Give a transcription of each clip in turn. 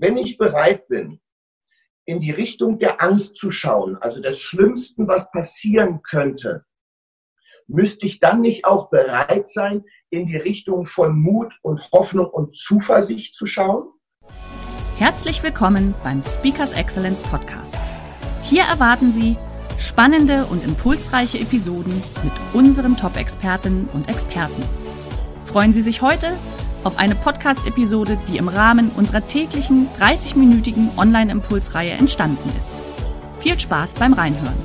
Wenn ich bereit bin, in die Richtung der Angst zu schauen, also des Schlimmsten, was passieren könnte, müsste ich dann nicht auch bereit sein, in die Richtung von Mut und Hoffnung und Zuversicht zu schauen? Herzlich willkommen beim Speakers Excellence Podcast. Hier erwarten Sie spannende und impulsreiche Episoden mit unseren Top-Expertinnen und Experten. Freuen Sie sich heute auf eine Podcast-Episode, die im Rahmen unserer täglichen 30-minütigen Online-Impulsreihe entstanden ist. Viel Spaß beim Reinhören.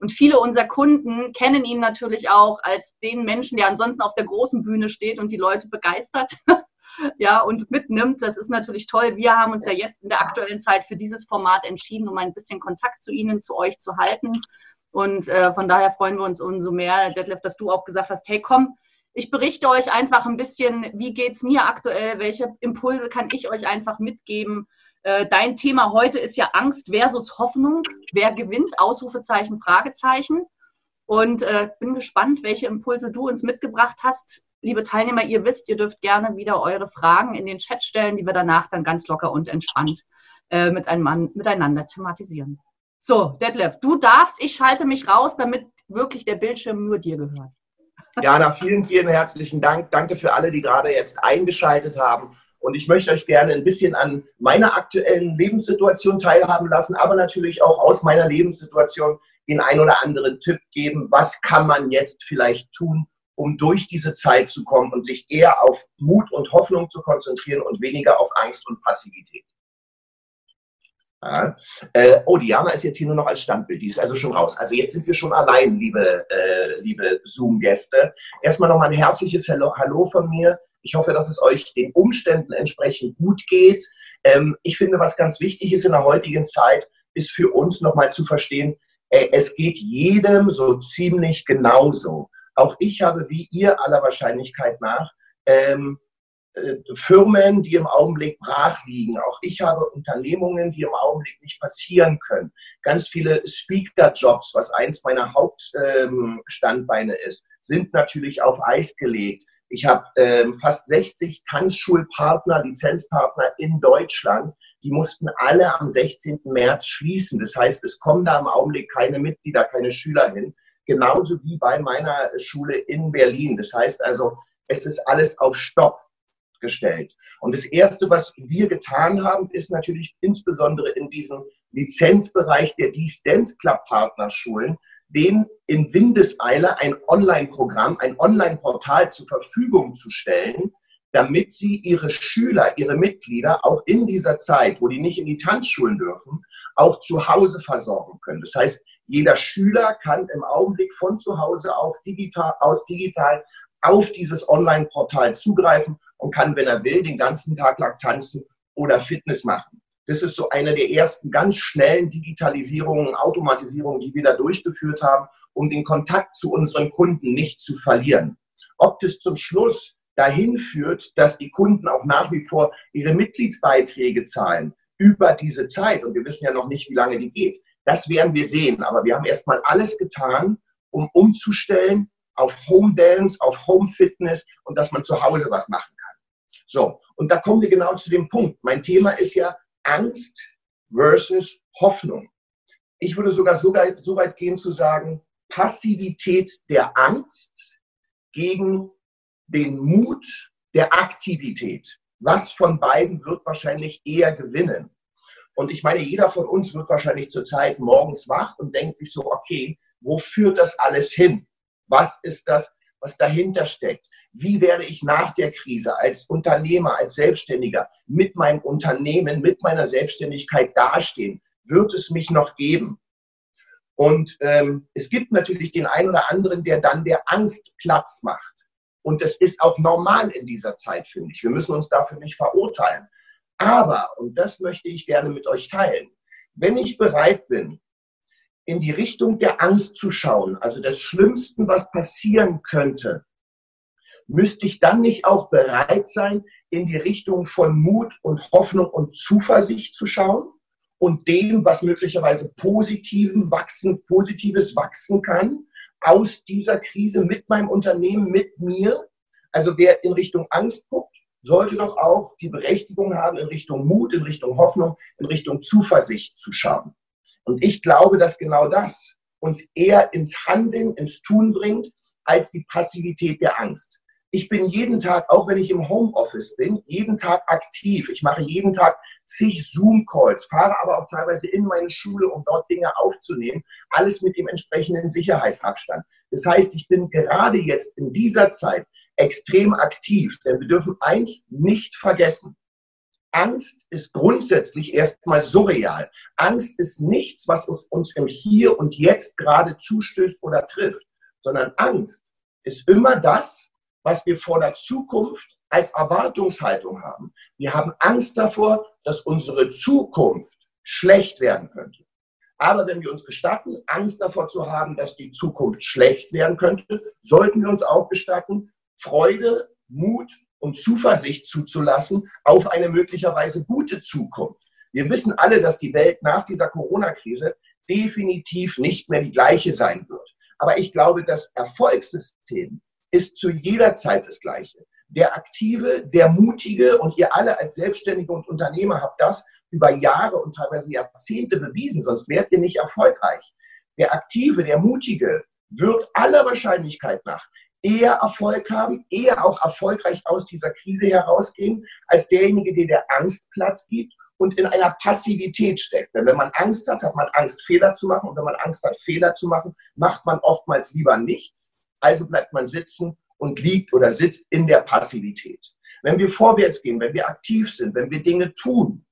Und viele unserer Kunden kennen ihn natürlich auch als den Menschen, der ansonsten auf der großen Bühne steht und die Leute begeistert. ja, und mitnimmt. Das ist natürlich toll. Wir haben uns ja jetzt in der aktuellen Zeit für dieses Format entschieden, um ein bisschen Kontakt zu Ihnen, zu euch zu halten. Und äh, von daher freuen wir uns umso mehr, Detlef, dass du auch gesagt hast, hey, komm, ich berichte euch einfach ein bisschen, wie geht es mir aktuell, welche Impulse kann ich euch einfach mitgeben. Äh, dein Thema heute ist ja Angst versus Hoffnung. Wer gewinnt? Ausrufezeichen, Fragezeichen. Und äh, bin gespannt, welche Impulse du uns mitgebracht hast. Liebe Teilnehmer, ihr wisst, ihr dürft gerne wieder eure Fragen in den Chat stellen, die wir danach dann ganz locker und entspannt äh, miteinander thematisieren. So, Detlef, du darfst, ich schalte mich raus, damit wirklich der Bildschirm nur dir gehört. Jana, vielen, vielen herzlichen Dank. Danke für alle, die gerade jetzt eingeschaltet haben. Und ich möchte euch gerne ein bisschen an meiner aktuellen Lebenssituation teilhaben lassen, aber natürlich auch aus meiner Lebenssituation den ein oder anderen Tipp geben. Was kann man jetzt vielleicht tun, um durch diese Zeit zu kommen und sich eher auf Mut und Hoffnung zu konzentrieren und weniger auf Angst und Passivität? Ja. Äh, oh, Diana ist jetzt hier nur noch als Standbild, die ist also schon raus. Also jetzt sind wir schon allein, liebe, äh, liebe Zoom-Gäste. Erstmal nochmal ein herzliches Hallo, Hallo von mir. Ich hoffe, dass es euch den Umständen entsprechend gut geht. Ähm, ich finde, was ganz wichtig ist in der heutigen Zeit, ist für uns nochmal zu verstehen, äh, es geht jedem so ziemlich genauso. Auch ich habe, wie ihr aller Wahrscheinlichkeit nach, ähm, äh, Firmen, die im Augenblick brach liegen. Auch ich habe Unternehmungen, die im Augenblick nicht passieren können. Ganz viele Speaker-Jobs, was eins meiner Hauptstandbeine ist, sind natürlich auf Eis gelegt. Ich habe ähm, fast 60 Tanzschulpartner, Lizenzpartner in Deutschland. Die mussten alle am 16. März schließen. Das heißt, es kommen da im Augenblick keine Mitglieder, keine Schüler hin. Genauso wie bei meiner Schule in Berlin. Das heißt also, es ist alles auf Stopp gestellt. Und das Erste, was wir getan haben, ist natürlich insbesondere in diesem Lizenzbereich der Dies Dance Club Partnerschulen, den in Windeseile ein Online-Programm, ein Online-Portal zur Verfügung zu stellen, damit sie ihre Schüler, ihre Mitglieder auch in dieser Zeit, wo die nicht in die Tanzschulen dürfen, auch zu Hause versorgen können. Das heißt, jeder Schüler kann im Augenblick von zu Hause auf digital, aus digital auf dieses Online-Portal zugreifen und kann, wenn er will, den ganzen Tag lang tanzen oder Fitness machen. Das ist so eine der ersten ganz schnellen Digitalisierungen, Automatisierungen, die wir da durchgeführt haben, um den Kontakt zu unseren Kunden nicht zu verlieren. Ob das zum Schluss dahin führt, dass die Kunden auch nach wie vor ihre Mitgliedsbeiträge zahlen über diese Zeit, und wir wissen ja noch nicht, wie lange die geht, das werden wir sehen. Aber wir haben erstmal alles getan, um umzustellen auf Home Dance, auf Home Fitness und dass man zu Hause was machen so, und da kommen wir genau zu dem Punkt. Mein Thema ist ja Angst versus Hoffnung. Ich würde sogar so weit, gehen zu sagen, Passivität der Angst gegen den Mut der Aktivität. Was von beiden wird wahrscheinlich eher gewinnen? Und ich meine, jeder von uns wird wahrscheinlich zurzeit morgens wach und denkt sich so, okay, wo führt das alles hin? Was ist das, was dahinter steckt? Wie werde ich nach der Krise als Unternehmer, als Selbstständiger mit meinem Unternehmen, mit meiner Selbstständigkeit dastehen? Wird es mich noch geben? Und ähm, es gibt natürlich den einen oder anderen, der dann der Angst Platz macht. Und das ist auch normal in dieser Zeit, finde ich. Wir müssen uns dafür nicht verurteilen. Aber, und das möchte ich gerne mit euch teilen, wenn ich bereit bin, in die Richtung der Angst zu schauen, also des Schlimmsten, was passieren könnte, müsste ich dann nicht auch bereit sein, in die Richtung von Mut und Hoffnung und Zuversicht zu schauen und dem, was möglicherweise positiven wachsen, positives wachsen kann aus dieser Krise mit meinem Unternehmen, mit mir. Also wer in Richtung Angst guckt, sollte doch auch die Berechtigung haben, in Richtung Mut, in Richtung Hoffnung, in Richtung Zuversicht zu schauen. Und ich glaube, dass genau das uns eher ins Handeln, ins Tun bringt, als die Passivität der Angst ich bin jeden Tag, auch wenn ich im Homeoffice bin, jeden Tag aktiv. Ich mache jeden Tag zig Zoom-Calls, fahre aber auch teilweise in meine Schule, um dort Dinge aufzunehmen. Alles mit dem entsprechenden Sicherheitsabstand. Das heißt, ich bin gerade jetzt in dieser Zeit extrem aktiv, denn wir dürfen eins nicht vergessen. Angst ist grundsätzlich erstmal surreal. Angst ist nichts, was uns im Hier und Jetzt gerade zustößt oder trifft, sondern Angst ist immer das, was wir vor der Zukunft als Erwartungshaltung haben. Wir haben Angst davor, dass unsere Zukunft schlecht werden könnte. Aber wenn wir uns gestatten, Angst davor zu haben, dass die Zukunft schlecht werden könnte, sollten wir uns auch gestatten, Freude, Mut und Zuversicht zuzulassen auf eine möglicherweise gute Zukunft. Wir wissen alle, dass die Welt nach dieser Corona-Krise definitiv nicht mehr die gleiche sein wird. Aber ich glaube, das Erfolgssystem ist zu jeder Zeit das Gleiche. Der Aktive, der Mutige und ihr alle als Selbstständige und Unternehmer habt das über Jahre und teilweise Jahrzehnte bewiesen, sonst wärt ihr nicht erfolgreich. Der Aktive, der Mutige wird aller Wahrscheinlichkeit nach eher Erfolg haben, eher auch erfolgreich aus dieser Krise herausgehen, als derjenige, der der Angst Platz gibt und in einer Passivität steckt. Denn wenn man Angst hat, hat man Angst, Fehler zu machen. Und wenn man Angst hat, Fehler zu machen, macht man oftmals lieber nichts also bleibt man sitzen und liegt oder sitzt in der Passivität. Wenn wir vorwärts gehen, wenn wir aktiv sind, wenn wir Dinge tun,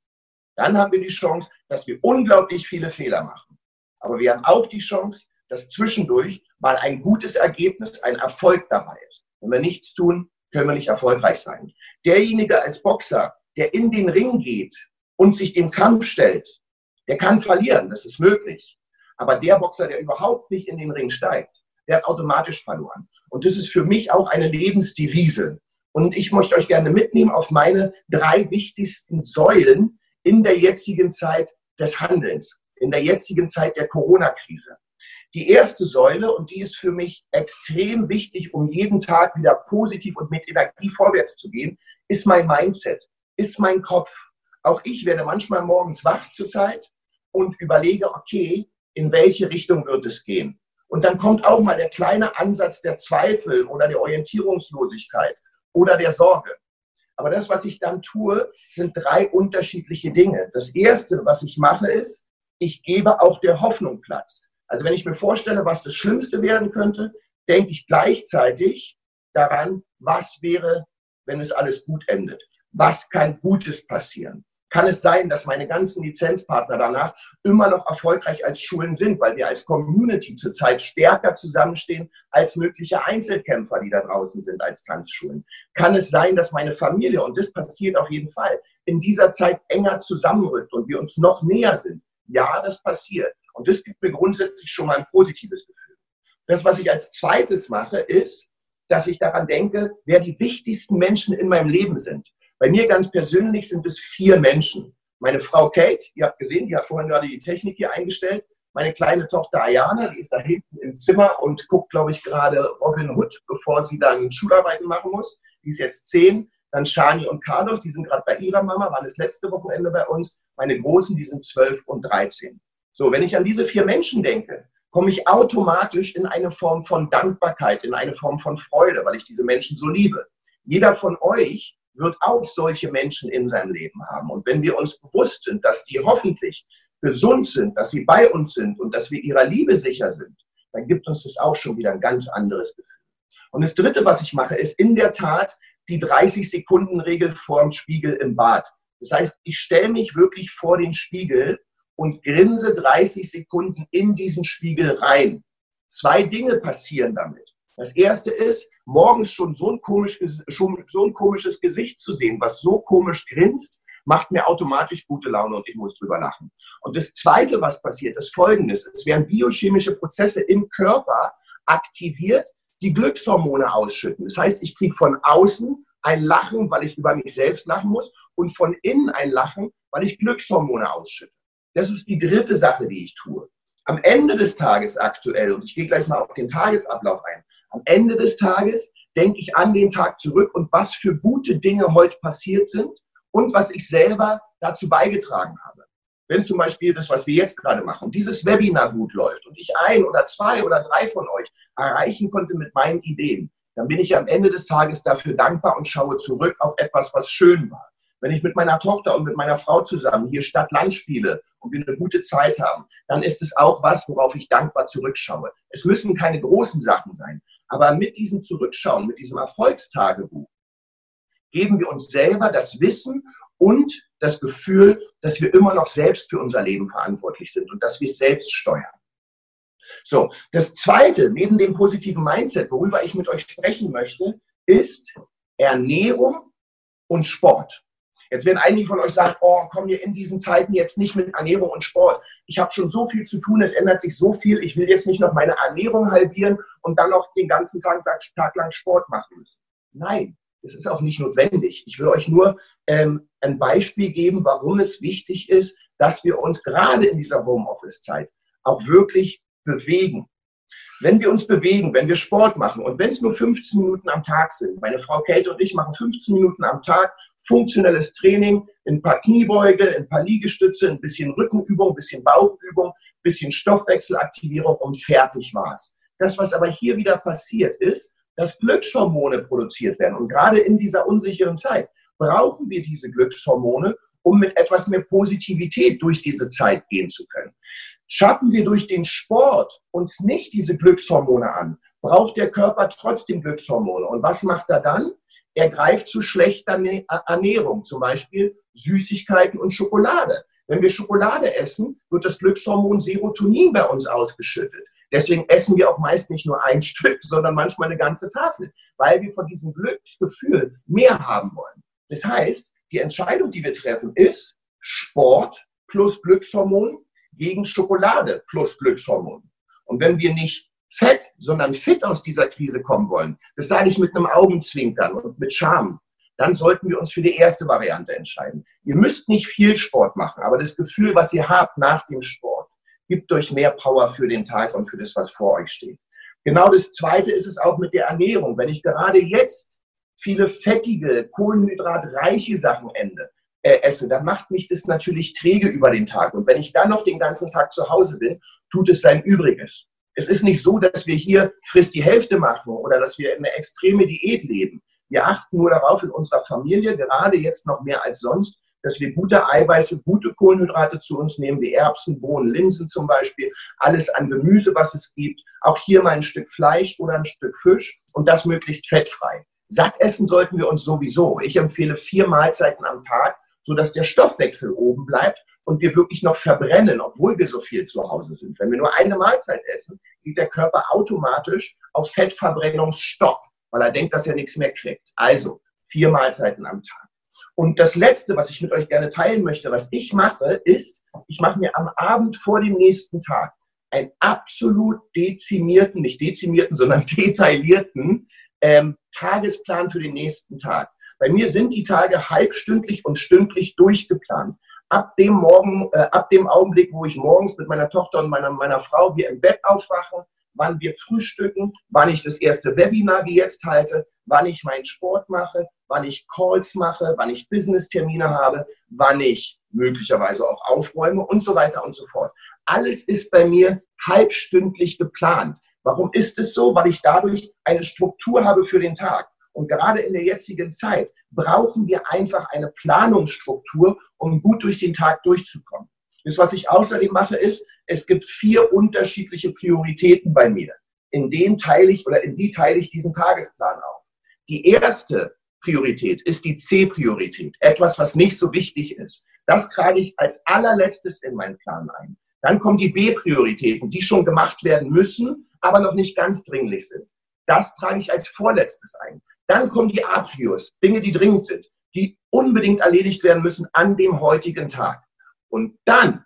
dann haben wir die Chance, dass wir unglaublich viele Fehler machen. Aber wir haben auch die Chance, dass zwischendurch mal ein gutes Ergebnis, ein Erfolg dabei ist. Wenn wir nichts tun, können wir nicht erfolgreich sein. Derjenige als Boxer, der in den Ring geht und sich dem Kampf stellt, der kann verlieren, das ist möglich. Aber der Boxer, der überhaupt nicht in den Ring steigt, der hat automatisch verloren. Und das ist für mich auch eine Lebensdevise. Und ich möchte euch gerne mitnehmen auf meine drei wichtigsten Säulen in der jetzigen Zeit des Handelns, in der jetzigen Zeit der Corona-Krise. Die erste Säule, und die ist für mich extrem wichtig, um jeden Tag wieder positiv und mit Energie vorwärts zu gehen, ist mein Mindset, ist mein Kopf. Auch ich werde manchmal morgens wach zurzeit und überlege, okay, in welche Richtung wird es gehen? Und dann kommt auch mal der kleine Ansatz der Zweifel oder der Orientierungslosigkeit oder der Sorge. Aber das, was ich dann tue, sind drei unterschiedliche Dinge. Das erste, was ich mache, ist, ich gebe auch der Hoffnung Platz. Also wenn ich mir vorstelle, was das Schlimmste werden könnte, denke ich gleichzeitig daran, was wäre, wenn es alles gut endet. Was kann Gutes passieren? kann es sein, dass meine ganzen Lizenzpartner danach immer noch erfolgreich als Schulen sind, weil wir als Community zurzeit stärker zusammenstehen als mögliche Einzelkämpfer, die da draußen sind als Tanzschulen. Kann es sein, dass meine Familie, und das passiert auf jeden Fall, in dieser Zeit enger zusammenrückt und wir uns noch näher sind? Ja, das passiert. Und das gibt mir grundsätzlich schon mal ein positives Gefühl. Das, was ich als zweites mache, ist, dass ich daran denke, wer die wichtigsten Menschen in meinem Leben sind. Bei mir ganz persönlich sind es vier Menschen. Meine Frau Kate, ihr habt gesehen, die hat vorhin gerade die Technik hier eingestellt. Meine kleine Tochter Ayana, die ist da hinten im Zimmer und guckt, glaube ich, gerade Robin Hood, bevor sie dann Schularbeiten machen muss. Die ist jetzt zehn. Dann Shani und Carlos, die sind gerade bei ihrer Mama, waren das letzte Wochenende bei uns. Meine Großen, die sind zwölf und dreizehn. So, wenn ich an diese vier Menschen denke, komme ich automatisch in eine Form von Dankbarkeit, in eine Form von Freude, weil ich diese Menschen so liebe. Jeder von euch wird auch solche Menschen in seinem Leben haben. Und wenn wir uns bewusst sind, dass die hoffentlich gesund sind, dass sie bei uns sind und dass wir ihrer Liebe sicher sind, dann gibt uns das auch schon wieder ein ganz anderes Gefühl. Und das Dritte, was ich mache, ist in der Tat die 30-Sekunden-Regel vorm Spiegel im Bad. Das heißt, ich stelle mich wirklich vor den Spiegel und grinse 30 Sekunden in diesen Spiegel rein. Zwei Dinge passieren damit. Das erste ist, morgens schon so ein, komisch, so ein komisches Gesicht zu sehen, was so komisch grinst, macht mir automatisch gute Laune und ich muss drüber lachen. Und das Zweite, was passiert, ist Folgendes. Es werden biochemische Prozesse im Körper aktiviert, die Glückshormone ausschütten. Das heißt, ich kriege von außen ein Lachen, weil ich über mich selbst lachen muss und von innen ein Lachen, weil ich Glückshormone ausschütte. Das ist die dritte Sache, die ich tue. Am Ende des Tages aktuell, und ich gehe gleich mal auf den Tagesablauf ein, am Ende des Tages denke ich an den Tag zurück und was für gute Dinge heute passiert sind und was ich selber dazu beigetragen habe. Wenn zum Beispiel das, was wir jetzt gerade machen, dieses Webinar gut läuft und ich ein oder zwei oder drei von euch erreichen konnte mit meinen Ideen, dann bin ich am Ende des Tages dafür dankbar und schaue zurück auf etwas, was schön war. Wenn ich mit meiner Tochter und mit meiner Frau zusammen hier Stadt-Land spiele und wir eine gute Zeit haben, dann ist es auch was, worauf ich dankbar zurückschaue. Es müssen keine großen Sachen sein, aber mit diesem Zurückschauen, mit diesem Erfolgstagebuch, geben wir uns selber das Wissen und das Gefühl, dass wir immer noch selbst für unser Leben verantwortlich sind und dass wir es selbst steuern. So, das Zweite, neben dem positiven Mindset, worüber ich mit euch sprechen möchte, ist Ernährung und Sport. Jetzt werden einige von euch sagen, oh, kommen wir in diesen Zeiten jetzt nicht mit Ernährung und Sport. Ich habe schon so viel zu tun, es ändert sich so viel, ich will jetzt nicht noch meine Ernährung halbieren und dann noch den ganzen Tag, Tag lang Sport machen müssen. Nein, das ist auch nicht notwendig. Ich will euch nur ähm, ein Beispiel geben, warum es wichtig ist, dass wir uns gerade in dieser Homeoffice-Zeit auch wirklich bewegen. Wenn wir uns bewegen, wenn wir Sport machen und wenn es nur 15 Minuten am Tag sind, meine Frau Kate und ich machen 15 Minuten am Tag funktionelles Training, ein paar Kniebeuge, ein paar Liegestütze, ein bisschen Rückenübung, ein bisschen Bauchübung, ein bisschen Stoffwechselaktivierung und fertig war's. Das, was aber hier wieder passiert ist, dass Glückshormone produziert werden. Und gerade in dieser unsicheren Zeit brauchen wir diese Glückshormone, um mit etwas mehr Positivität durch diese Zeit gehen zu können. Schaffen wir durch den Sport uns nicht diese Glückshormone an, braucht der Körper trotzdem Glückshormone. Und was macht er dann? Er greift zu schlechter Ernährung, zum Beispiel Süßigkeiten und Schokolade. Wenn wir Schokolade essen, wird das Glückshormon Serotonin bei uns ausgeschüttet. Deswegen essen wir auch meist nicht nur ein Stück, sondern manchmal eine ganze Tafel, weil wir von diesem Glücksgefühl mehr haben wollen. Das heißt, die Entscheidung, die wir treffen, ist Sport plus Glückshormon gegen Schokolade plus Glückshormon. Und wenn wir nicht fett, sondern fit aus dieser Krise kommen wollen, das sage ich mit einem Augenzwinkern und mit Charme, dann sollten wir uns für die erste Variante entscheiden. Ihr müsst nicht viel Sport machen, aber das Gefühl, was ihr habt nach dem Sport, gibt euch mehr Power für den Tag und für das, was vor euch steht. Genau das Zweite ist es auch mit der Ernährung. Wenn ich gerade jetzt viele fettige, kohlenhydratreiche Sachen ende, äh, esse, dann macht mich das natürlich träge über den Tag. Und wenn ich dann noch den ganzen Tag zu Hause bin, tut es sein Übriges. Es ist nicht so, dass wir hier frisst die Hälfte machen oder dass wir eine extreme Diät leben. Wir achten nur darauf in unserer Familie, gerade jetzt noch mehr als sonst, dass wir gute Eiweiße, gute Kohlenhydrate zu uns nehmen, wie Erbsen, Bohnen, Linsen zum Beispiel, alles an Gemüse, was es gibt. Auch hier mal ein Stück Fleisch oder ein Stück Fisch und das möglichst fettfrei. Satt essen sollten wir uns sowieso. Ich empfehle vier Mahlzeiten am Tag sodass der Stoffwechsel oben bleibt und wir wirklich noch verbrennen, obwohl wir so viel zu Hause sind. Wenn wir nur eine Mahlzeit essen, geht der Körper automatisch auf Fettverbrennungsstopp, weil er denkt, dass er nichts mehr kriegt. Also vier Mahlzeiten am Tag. Und das Letzte, was ich mit euch gerne teilen möchte, was ich mache, ist, ich mache mir am Abend vor dem nächsten Tag einen absolut dezimierten, nicht dezimierten, sondern detaillierten ähm, Tagesplan für den nächsten Tag. Bei mir sind die Tage halbstündlich und stündlich durchgeplant. Ab dem Morgen, äh, ab dem Augenblick, wo ich morgens mit meiner Tochter und meiner, meiner Frau wir im Bett aufwachen, wann wir frühstücken, wann ich das erste Webinar wie jetzt halte, wann ich meinen Sport mache, wann ich Calls mache, wann ich Business-Termine habe, wann ich möglicherweise auch aufräume und so weiter und so fort. Alles ist bei mir halbstündlich geplant. Warum ist es so? Weil ich dadurch eine Struktur habe für den Tag. Und gerade in der jetzigen Zeit brauchen wir einfach eine Planungsstruktur, um gut durch den Tag durchzukommen. Das, was ich außerdem mache, ist, es gibt vier unterschiedliche Prioritäten bei mir. In denen teile ich oder in die teile ich diesen Tagesplan auf. Die erste Priorität ist die C-Priorität. Etwas, was nicht so wichtig ist. Das trage ich als allerletztes in meinen Plan ein. Dann kommen die B-Prioritäten, die schon gemacht werden müssen, aber noch nicht ganz dringlich sind. Das trage ich als vorletztes ein. Dann kommen die Aprios, Dinge, die dringend sind, die unbedingt erledigt werden müssen an dem heutigen Tag. Und dann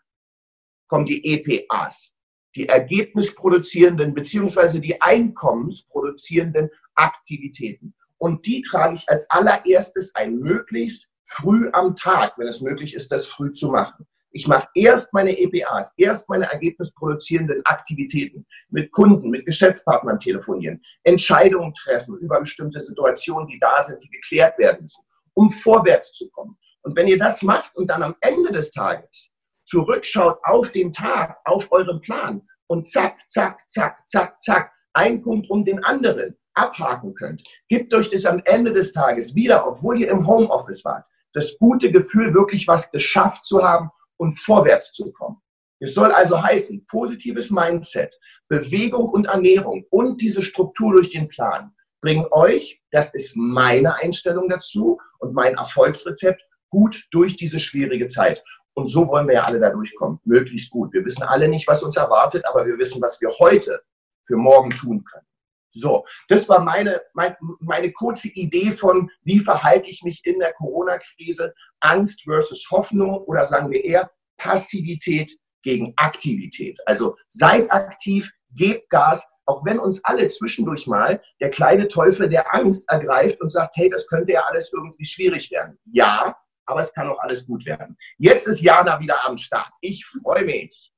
kommen die EPAs, die ergebnisproduzierenden beziehungsweise die einkommensproduzierenden Aktivitäten. Und die trage ich als allererstes ein, möglichst früh am Tag, wenn es möglich ist, das früh zu machen. Ich mache erst meine EPAs, erst meine ergebnisproduzierenden Aktivitäten mit Kunden, mit Geschäftspartnern telefonieren, Entscheidungen treffen über bestimmte Situationen, die da sind, die geklärt werden müssen, um vorwärts zu kommen. Und wenn ihr das macht und dann am Ende des Tages zurückschaut auf den Tag, auf euren Plan und zack, zack, zack, zack, zack, ein Punkt um den anderen abhaken könnt, gibt euch das am Ende des Tages wieder, obwohl ihr im Homeoffice wart, das gute Gefühl, wirklich was geschafft zu haben und vorwärts zu kommen. Es soll also heißen, positives Mindset, Bewegung und Ernährung und diese Struktur durch den Plan bringen euch, das ist meine Einstellung dazu und mein Erfolgsrezept, gut durch diese schwierige Zeit. Und so wollen wir ja alle da durchkommen, möglichst gut. Wir wissen alle nicht, was uns erwartet, aber wir wissen, was wir heute für morgen tun können. So, das war meine, meine, meine kurze Idee von, wie verhalte ich mich in der Corona-Krise. Angst versus Hoffnung oder sagen wir eher Passivität gegen Aktivität. Also seid aktiv, gebt Gas, auch wenn uns alle zwischendurch mal der kleine Teufel der Angst ergreift und sagt, hey, das könnte ja alles irgendwie schwierig werden. Ja, aber es kann auch alles gut werden. Jetzt ist Jana wieder am Start. Ich freue mich.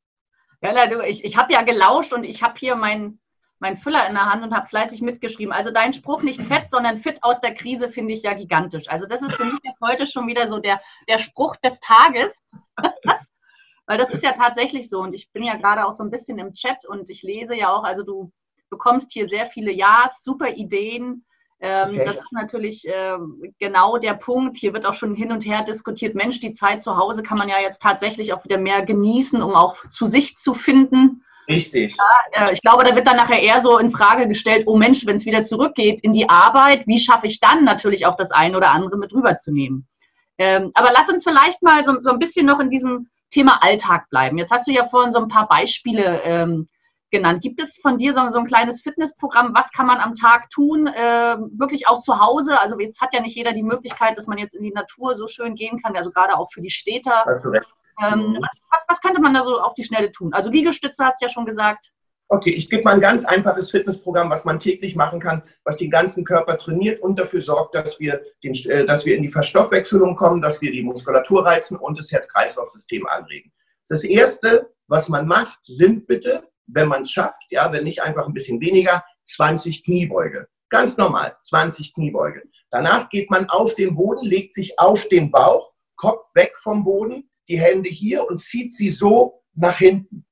Ja, du, ich, ich habe ja gelauscht und ich habe hier meinen mein Füller in der Hand und habe fleißig mitgeschrieben. Also dein Spruch nicht fett, sondern fit aus der Krise finde ich ja gigantisch. Also das ist für mich jetzt heute schon wieder so der, der Spruch des Tages. Weil das ist ja tatsächlich so. Und ich bin ja gerade auch so ein bisschen im Chat und ich lese ja auch, also du bekommst hier sehr viele Ja's, super Ideen. Ähm, okay. Das ist natürlich äh, genau der Punkt. Hier wird auch schon hin und her diskutiert. Mensch, die Zeit zu Hause kann man ja jetzt tatsächlich auch wieder mehr genießen, um auch zu sich zu finden. Richtig. Ja, äh, ich glaube, da wird dann nachher eher so in Frage gestellt, oh Mensch, wenn es wieder zurückgeht in die Arbeit, wie schaffe ich dann natürlich auch das eine oder andere mit rüberzunehmen? Ähm, aber lass uns vielleicht mal so, so ein bisschen noch in diesem Thema Alltag bleiben. Jetzt hast du ja vorhin so ein paar Beispiele ähm, genannt. Gibt es von dir so, so, ein kleines Fitnessprogramm? Was kann man am Tag tun? Äh, wirklich auch zu Hause? Also jetzt hat ja nicht jeder die Möglichkeit, dass man jetzt in die Natur so schön gehen kann, also gerade auch für die Städter. Hast du recht. Ähm, mhm. was, was, könnte man da so auf die Schnelle tun? Also Liegestütze hast du ja schon gesagt. Okay, ich gebe mal ein ganz einfaches Fitnessprogramm, was man täglich machen kann, was den ganzen Körper trainiert und dafür sorgt, dass wir, den, äh, dass wir in die Verstoffwechselung kommen, dass wir die Muskulatur reizen und das Herz-Kreislauf-System anregen. Das erste, was man macht, sind bitte, wenn man es schafft, ja, wenn nicht einfach ein bisschen weniger, 20 Kniebeuge. Ganz normal, 20 Kniebeuge. Danach geht man auf den Boden, legt sich auf den Bauch, Kopf weg vom Boden, die Hände hier und zieht sie so nach hinten.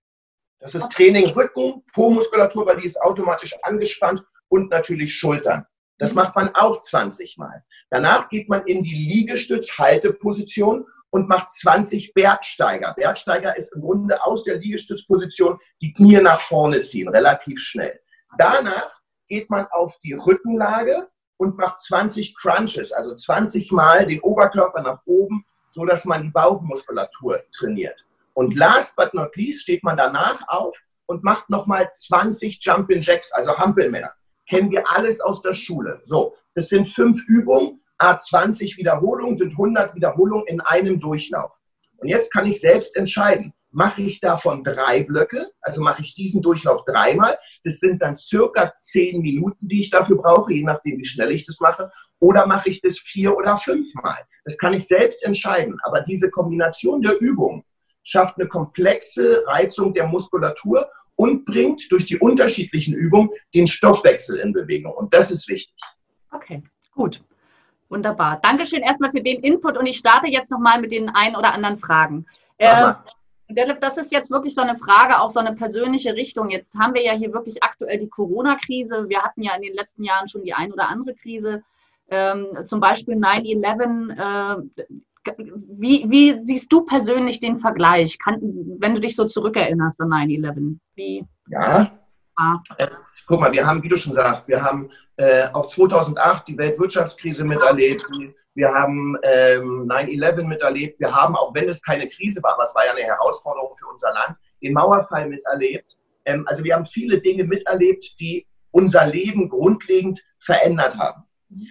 Das ist Training Rücken, Po-Muskulatur, weil die ist automatisch angespannt und natürlich Schultern. Das macht man auch 20 Mal. Danach geht man in die Liegestütz-Halteposition und macht 20 Bergsteiger. Bergsteiger ist im Grunde aus der Liegestützposition die Knie nach vorne ziehen, relativ schnell. Danach geht man auf die Rückenlage und macht 20 Crunches, also 20 Mal den Oberkörper nach oben so dass man die Bauchmuskulatur trainiert. Und last but not least steht man danach auf und macht nochmal 20 Jumping Jacks, also Hampelmänner. Kennen wir alles aus der Schule. So, das sind fünf Übungen, A20 Wiederholungen sind 100 Wiederholungen in einem Durchlauf. Und jetzt kann ich selbst entscheiden, mache ich davon drei Blöcke, also mache ich diesen Durchlauf dreimal. Das sind dann circa zehn Minuten, die ich dafür brauche, je nachdem, wie schnell ich das mache. Oder mache ich das vier oder fünfmal? Das kann ich selbst entscheiden. Aber diese Kombination der Übungen schafft eine komplexe Reizung der Muskulatur und bringt durch die unterschiedlichen Übungen den Stoffwechsel in Bewegung. Und das ist wichtig. Okay, gut. Wunderbar. Dankeschön erstmal für den Input und ich starte jetzt nochmal mit den ein oder anderen Fragen. Äh, das ist jetzt wirklich so eine Frage, auch so eine persönliche Richtung. Jetzt haben wir ja hier wirklich aktuell die Corona-Krise. Wir hatten ja in den letzten Jahren schon die ein oder andere Krise ähm, zum Beispiel 9-11, äh, wie, wie, siehst du persönlich den Vergleich, Kann, wenn du dich so zurückerinnerst an 9-11? Ja, ah. es, guck mal, wir haben, wie du schon sagst, wir haben äh, auch 2008 die Weltwirtschaftskrise miterlebt, wir haben ähm, 9-11 miterlebt, wir haben, auch wenn es keine Krise war, was war ja eine Herausforderung für unser Land, den Mauerfall miterlebt. Ähm, also wir haben viele Dinge miterlebt, die unser Leben grundlegend verändert haben.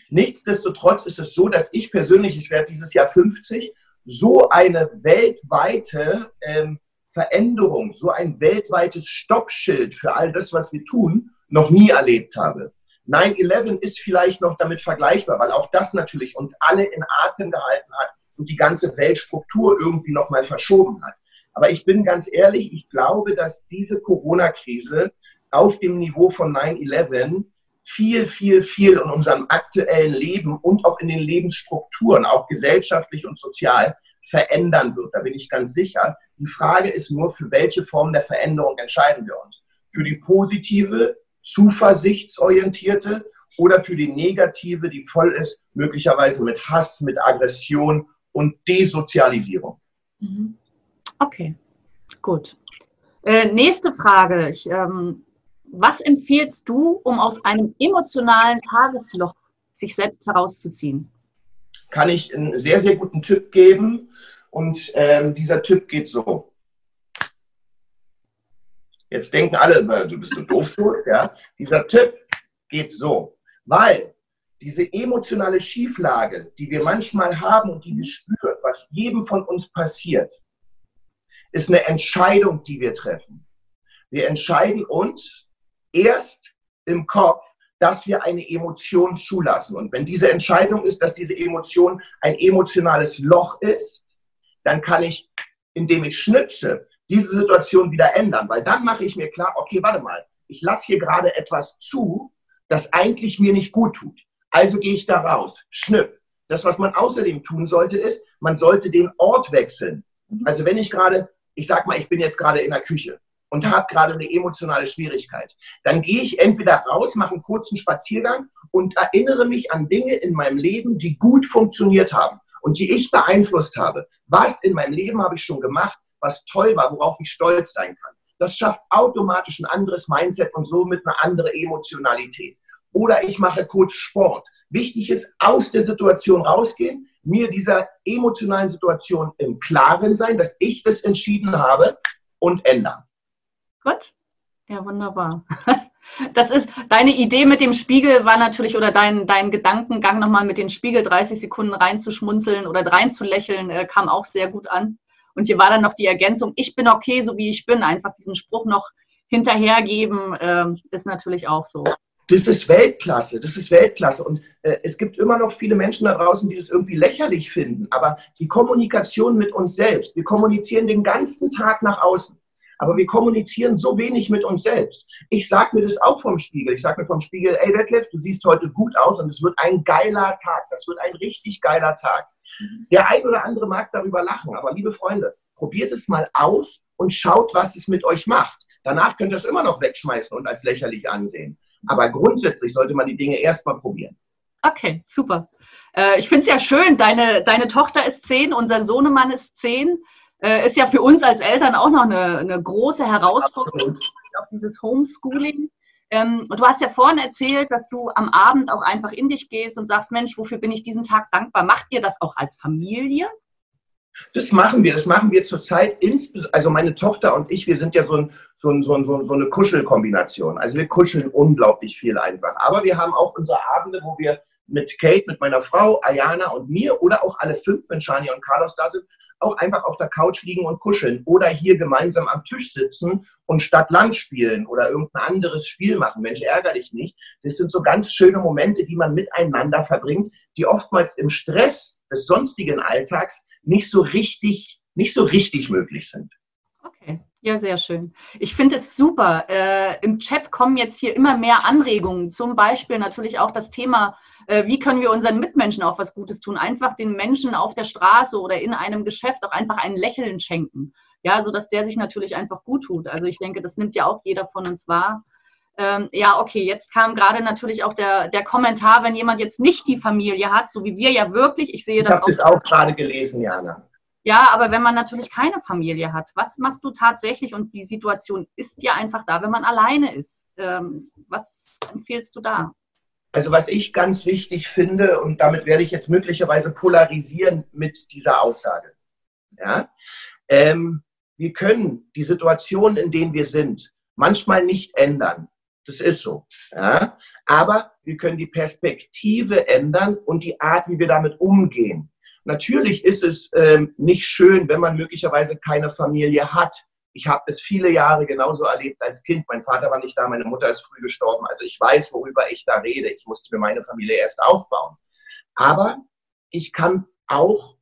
Nichtsdestotrotz ist es so, dass ich persönlich, ich werde dieses Jahr 50, so eine weltweite ähm, Veränderung, so ein weltweites Stoppschild für all das, was wir tun, noch nie erlebt habe. 9-11 ist vielleicht noch damit vergleichbar, weil auch das natürlich uns alle in Atem gehalten hat und die ganze Weltstruktur irgendwie nochmal verschoben hat. Aber ich bin ganz ehrlich, ich glaube, dass diese Corona-Krise auf dem Niveau von 9-11 viel, viel, viel in unserem aktuellen Leben und auch in den Lebensstrukturen, auch gesellschaftlich und sozial, verändern wird. Da bin ich ganz sicher. Die Frage ist nur, für welche Form der Veränderung entscheiden wir uns? Für die positive, zuversichtsorientierte oder für die negative, die voll ist, möglicherweise mit Hass, mit Aggression und Desozialisierung. Mhm. Okay, gut. Äh, nächste Frage. Ich, ähm, was empfiehlst du, um aus einem emotionalen Tagesloch sich selbst herauszuziehen? Kann ich einen sehr, sehr guten Tipp geben. Und ähm, dieser Tipp geht so. Jetzt denken alle, du bist so doof so. Ja? Dieser Tipp geht so. Weil diese emotionale Schieflage, die wir manchmal haben und die wir spüren, was jedem von uns passiert, ist eine Entscheidung, die wir treffen. Wir entscheiden uns erst im Kopf, dass wir eine Emotion zulassen. Und wenn diese Entscheidung ist, dass diese Emotion ein emotionales Loch ist, dann kann ich, indem ich schnipse, diese Situation wieder ändern. Weil dann mache ich mir klar, okay, warte mal, ich lasse hier gerade etwas zu, das eigentlich mir nicht gut tut. Also gehe ich da raus, schnipp. Das, was man außerdem tun sollte, ist, man sollte den Ort wechseln. Also wenn ich gerade, ich sag mal, ich bin jetzt gerade in der Küche und habe gerade eine emotionale Schwierigkeit, dann gehe ich entweder raus, mache einen kurzen Spaziergang und erinnere mich an Dinge in meinem Leben, die gut funktioniert haben und die ich beeinflusst habe. Was in meinem Leben habe ich schon gemacht, was toll war, worauf ich stolz sein kann. Das schafft automatisch ein anderes Mindset und somit eine andere Emotionalität. Oder ich mache kurz Sport. Wichtig ist, aus der Situation rausgehen, mir dieser emotionalen Situation im Klaren sein, dass ich das entschieden habe und ändern. Gut. Ja, wunderbar. Das ist deine Idee mit dem Spiegel war natürlich oder dein, dein Gedankengang nochmal mit dem Spiegel 30 Sekunden reinzuschmunzeln oder reinzulächeln, äh, kam auch sehr gut an. Und hier war dann noch die Ergänzung, ich bin okay, so wie ich bin. Einfach diesen Spruch noch hinterhergeben, äh, ist natürlich auch so. Das ist Weltklasse, das ist Weltklasse. Und äh, es gibt immer noch viele Menschen da draußen, die das irgendwie lächerlich finden. Aber die Kommunikation mit uns selbst, wir kommunizieren den ganzen Tag nach außen aber wir kommunizieren so wenig mit uns selbst. Ich sage mir das auch vom Spiegel. Ich sage mir vom Spiegel, ey Detlef, du siehst heute gut aus und es wird ein geiler Tag. Das wird ein richtig geiler Tag. Der ein oder andere mag darüber lachen, aber liebe Freunde, probiert es mal aus und schaut, was es mit euch macht. Danach könnt ihr es immer noch wegschmeißen und als lächerlich ansehen. Aber grundsätzlich sollte man die Dinge erstmal probieren. Okay, super. Äh, ich finde es ja schön, deine, deine Tochter ist zehn, unser Sohnemann ist zehn äh, ist ja für uns als Eltern auch noch eine, eine große Herausforderung, auch dieses Homeschooling. Ähm, und du hast ja vorhin erzählt, dass du am Abend auch einfach in dich gehst und sagst, Mensch, wofür bin ich diesen Tag dankbar? Macht ihr das auch als Familie? Das machen wir, das machen wir zurzeit. Also meine Tochter und ich, wir sind ja so, ein, so, ein, so, ein, so eine Kuschelkombination. Also wir kuscheln unglaublich viel einfach. Aber wir haben auch unsere Abende, wo wir mit Kate, mit meiner Frau, Ayana und mir oder auch alle fünf, wenn Shani und Carlos da sind, auch einfach auf der Couch liegen und kuscheln oder hier gemeinsam am Tisch sitzen und Stadt-Land spielen oder irgendein anderes Spiel machen. Mensch, ärgere dich nicht. Das sind so ganz schöne Momente, die man miteinander verbringt, die oftmals im Stress des sonstigen Alltags nicht so richtig, nicht so richtig möglich sind. Okay. Ja, sehr schön. Ich finde es super. Äh, Im Chat kommen jetzt hier immer mehr Anregungen. Zum Beispiel natürlich auch das Thema äh, wie können wir unseren Mitmenschen auch was Gutes tun? Einfach den Menschen auf der Straße oder in einem Geschäft auch einfach ein Lächeln schenken. Ja, so dass der sich natürlich einfach gut tut. Also ich denke, das nimmt ja auch jeder von uns wahr. Ähm, ja, okay, jetzt kam gerade natürlich auch der, der Kommentar, wenn jemand jetzt nicht die Familie hat, so wie wir ja wirklich, ich sehe das ich auch. Ich habe das auch gerade gelesen, Jana. Ja, aber wenn man natürlich keine Familie hat, was machst du tatsächlich? Und die Situation ist ja einfach da, wenn man alleine ist. Ähm, was empfiehlst du da? Also was ich ganz wichtig finde, und damit werde ich jetzt möglicherweise polarisieren mit dieser Aussage. Ja? Ähm, wir können die Situation, in denen wir sind, manchmal nicht ändern. Das ist so. Ja? Aber wir können die Perspektive ändern und die Art, wie wir damit umgehen. Natürlich ist es ähm, nicht schön, wenn man möglicherweise keine Familie hat. Ich habe es viele Jahre genauso erlebt als Kind. Mein Vater war nicht da, meine Mutter ist früh gestorben. Also ich weiß, worüber ich da rede. Ich musste mir meine Familie erst aufbauen. Aber ich kann auch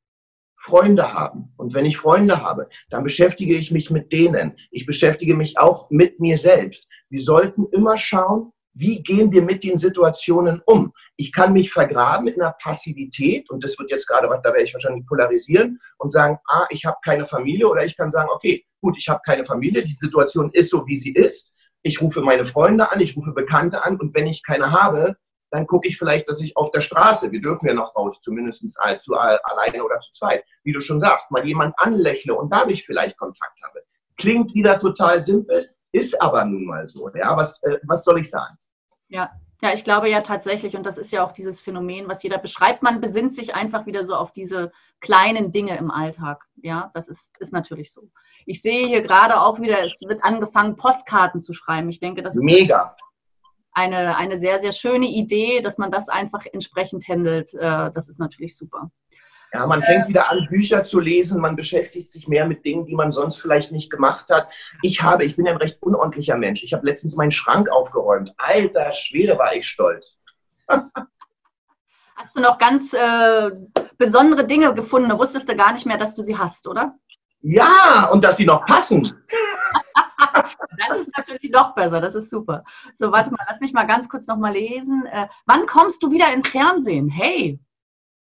Freunde haben. Und wenn ich Freunde habe, dann beschäftige ich mich mit denen. Ich beschäftige mich auch mit mir selbst. Wir sollten immer schauen, wie gehen wir mit den Situationen um? Ich kann mich vergraben in einer Passivität und das wird jetzt gerade, da werde ich wahrscheinlich polarisieren und sagen, ah, ich habe keine Familie oder ich kann sagen, okay, gut, ich habe keine Familie, die Situation ist so, wie sie ist. Ich rufe meine Freunde an, ich rufe Bekannte an und wenn ich keine habe, dann gucke ich vielleicht, dass ich auf der Straße, wir dürfen ja noch raus, zumindest allzu alleine oder zu zweit, wie du schon sagst, mal jemand anlächle und dadurch vielleicht Kontakt habe. Klingt wieder total simpel, ist aber nun mal so. Ja, was, äh, was soll ich sagen? Ja, ja, ich glaube ja tatsächlich, und das ist ja auch dieses Phänomen, was jeder beschreibt, man besinnt sich einfach wieder so auf diese kleinen Dinge im Alltag. Ja, das ist, ist natürlich so. Ich sehe hier gerade auch wieder, es wird angefangen, Postkarten zu schreiben. Ich denke, das ist mega. Eine, eine sehr, sehr schöne Idee, dass man das einfach entsprechend handelt. Äh, das ist natürlich super. Ja, man fängt wieder an, Bücher zu lesen, man beschäftigt sich mehr mit Dingen, die man sonst vielleicht nicht gemacht hat. Ich habe, ich bin ein recht unordentlicher Mensch. Ich habe letztens meinen Schrank aufgeräumt. Alter Schwede, war ich stolz. Hast du noch ganz äh, besondere Dinge gefunden? Du wusstest du gar nicht mehr, dass du sie hast, oder? Ja, und dass sie noch passen. das ist natürlich noch besser, das ist super. So, warte mal, lass mich mal ganz kurz noch mal lesen. Äh, wann kommst du wieder ins Fernsehen? Hey!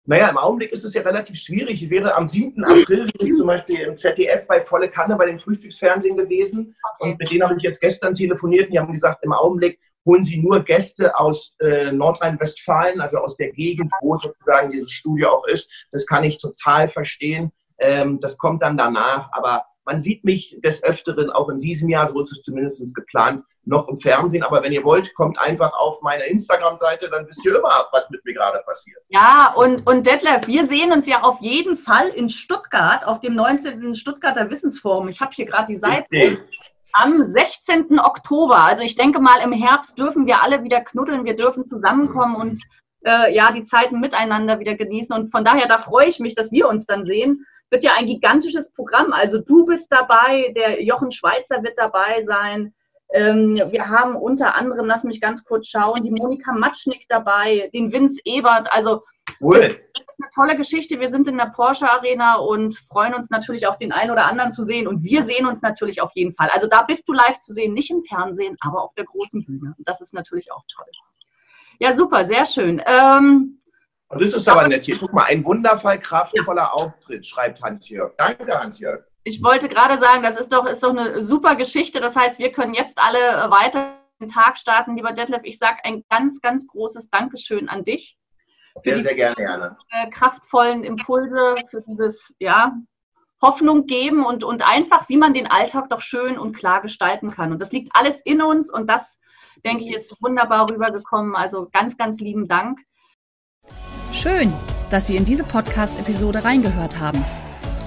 Naja, im Augenblick ist es ja relativ schwierig. Ich wäre am 7. April zum Beispiel im ZDF bei Volle Kanne bei den Frühstücksfernsehen gewesen. Und mit denen habe ich jetzt gestern telefoniert. Die haben gesagt, im Augenblick holen sie nur Gäste aus äh, Nordrhein-Westfalen, also aus der Gegend, wo sozusagen dieses Studio auch ist. Das kann ich total verstehen. Ähm, das kommt dann danach. Aber man sieht mich des Öfteren auch in diesem Jahr, so ist es zumindest geplant, noch im Fernsehen. Aber wenn ihr wollt, kommt einfach auf meine Instagram-Seite, dann wisst ihr immer, was mit mir gerade passiert. Ja, und, und Detlef, wir sehen uns ja auf jeden Fall in Stuttgart, auf dem 19. Stuttgarter Wissensforum. Ich habe hier gerade die Seite. Richtig. Am 16. Oktober. Also ich denke mal, im Herbst dürfen wir alle wieder knuddeln, wir dürfen zusammenkommen und äh, ja, die Zeiten miteinander wieder genießen. Und von daher, da freue ich mich, dass wir uns dann sehen wird ja ein gigantisches Programm. Also du bist dabei, der Jochen Schweizer wird dabei sein. Ähm, wir haben unter anderem, lass mich ganz kurz schauen, die Monika Matschnick dabei, den Vince Ebert. Also cool. eine tolle Geschichte. Wir sind in der Porsche Arena und freuen uns natürlich auch den einen oder anderen zu sehen. Und wir sehen uns natürlich auf jeden Fall. Also da bist du live zu sehen, nicht im Fernsehen, aber auf der großen Bühne. Das ist natürlich auch toll. Ja, super, sehr schön. Ähm, und das ist aber nett hier. Guck mal, ein wundervoll kraftvoller Auftritt, schreibt Hans-Jörg. Danke, Hans-Jörg. Ich wollte gerade sagen, das ist doch, ist doch eine super Geschichte. Das heißt, wir können jetzt alle weiter den Tag starten. Lieber Detlef, ich sage ein ganz, ganz großes Dankeschön an dich. Für sehr, sehr gerne, gerne. Äh, kraftvollen Impulse, für dieses, ja, Hoffnung geben und, und einfach, wie man den Alltag doch schön und klar gestalten kann. Und das liegt alles in uns und das, denke ich, ist wunderbar rübergekommen. Also ganz, ganz lieben Dank. Schön, dass Sie in diese Podcast-Episode reingehört haben.